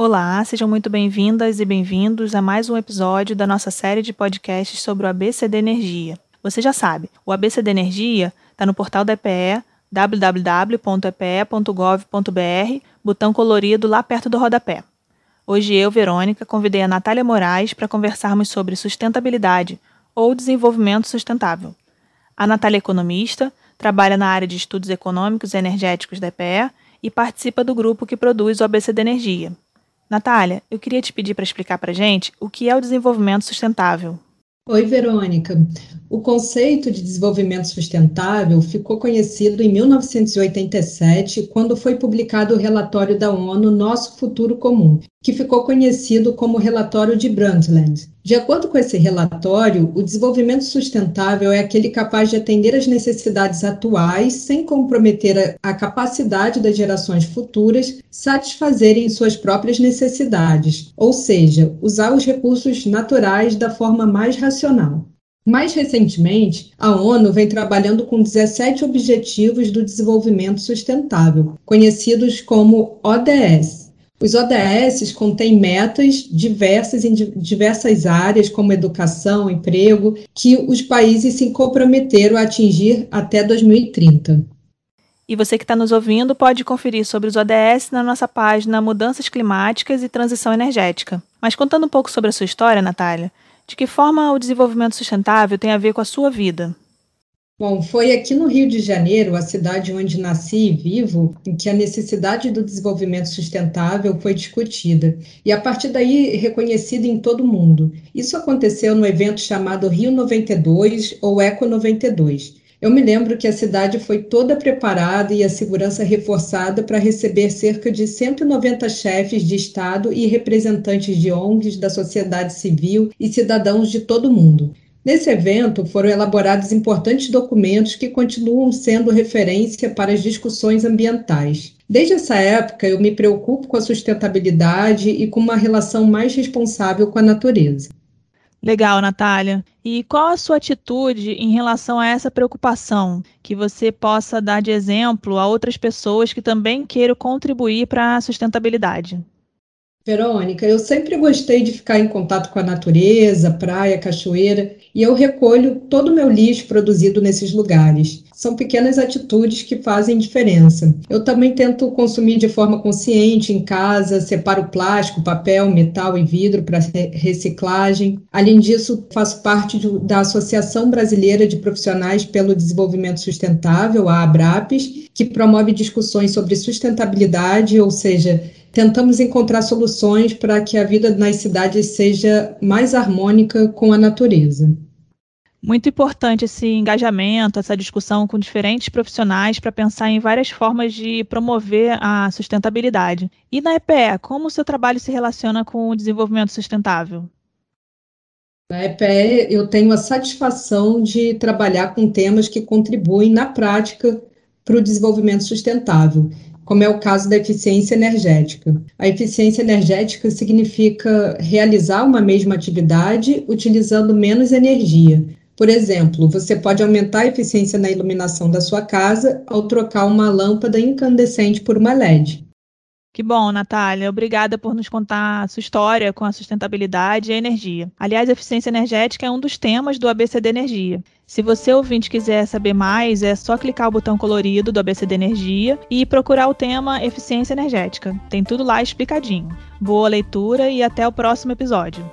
Olá, sejam muito bem-vindas e bem-vindos a mais um episódio da nossa série de podcasts sobre o ABCD Energia. Você já sabe, o ABCD Energia está no portal da EPE, www.epe.gov.br, botão colorido lá perto do rodapé. Hoje eu, Verônica, convidei a Natália Moraes para conversarmos sobre sustentabilidade ou desenvolvimento sustentável. A Natália é economista, trabalha na área de estudos econômicos e energéticos da EPE e participa do grupo que produz o ABCD Energia, Natália, eu queria te pedir para explicar para gente o que é o desenvolvimento sustentável. Oi, Verônica. O conceito de desenvolvimento sustentável ficou conhecido em 1987, quando foi publicado o relatório da ONU Nosso Futuro Comum, que ficou conhecido como relatório de Brundtland. De acordo com esse relatório, o desenvolvimento sustentável é aquele capaz de atender às necessidades atuais sem comprometer a, capacidade das gerações futuras satisfazerem suas próprias necessidades, ou seja, usar os recursos naturais da forma mais racional. Mais recentemente, a ONU vem trabalhando com 17 Objetivos do Desenvolvimento Sustentável, conhecidos como ODS os ODS contêm metas diversas em diversas áreas, como educação, emprego, que os países se comprometeram a atingir até 2030. E você que está nos ouvindo pode conferir sobre os ODS na nossa página Mudanças Climáticas e Transição Energética. Mas contando um pouco sobre a sua história, Natália, de que forma o desenvolvimento sustentável tem a ver com a sua vida? Bom, foi aqui no Rio de Janeiro, a cidade onde nasci e vivo, que a necessidade do desenvolvimento sustentável foi discutida e a partir daí reconhecida em todo o mundo. Isso aconteceu no evento chamado Rio 92 ou Eco 92. Eu me lembro que a cidade foi toda preparada e a segurança reforçada para receber cerca de 190 chefes de Estado e representantes de ONGs, da sociedade civil e cidadãos de todo o mundo. Nesse evento foram elaborados importantes documentos que continuam sendo referência para as discussões ambientais. Desde essa época, eu me preocupo com a sustentabilidade e com uma relação mais responsável com a natureza. Legal, Natália. E qual a sua atitude em relação a essa preocupação? Que você possa dar de exemplo a outras pessoas que também queiram contribuir para a sustentabilidade. Verônica, eu sempre gostei de ficar em contato com a natureza, praia, cachoeira, e eu recolho todo o meu lixo produzido nesses lugares. São pequenas atitudes que fazem diferença. Eu também tento consumir de forma consciente em casa, separo plástico, papel, metal e vidro para reciclagem. Além disso, faço parte de, da Associação Brasileira de Profissionais pelo Desenvolvimento Sustentável, a ABRAPES, que promove discussões sobre sustentabilidade, ou seja, tentamos encontrar soluções para que a vida nas cidades seja mais harmônica com a natureza. Muito importante esse engajamento, essa discussão com diferentes profissionais para pensar em várias formas de promover a sustentabilidade. E na EPE, como o seu trabalho se relaciona com o desenvolvimento sustentável? Na EPE, eu tenho a satisfação de trabalhar com temas que contribuem na prática para o desenvolvimento sustentável como é o caso da eficiência energética. A eficiência energética significa realizar uma mesma atividade utilizando menos energia. Por exemplo, você pode aumentar a eficiência na iluminação da sua casa ao trocar uma lâmpada incandescente por uma LED. Que bom, Natália. Obrigada por nos contar a sua história com a sustentabilidade e a energia. Aliás, a eficiência energética é um dos temas do ABCD Energia. Se você ouvinte quiser saber mais, é só clicar o botão colorido do ABCD Energia e procurar o tema eficiência energética. Tem tudo lá explicadinho. Boa leitura e até o próximo episódio.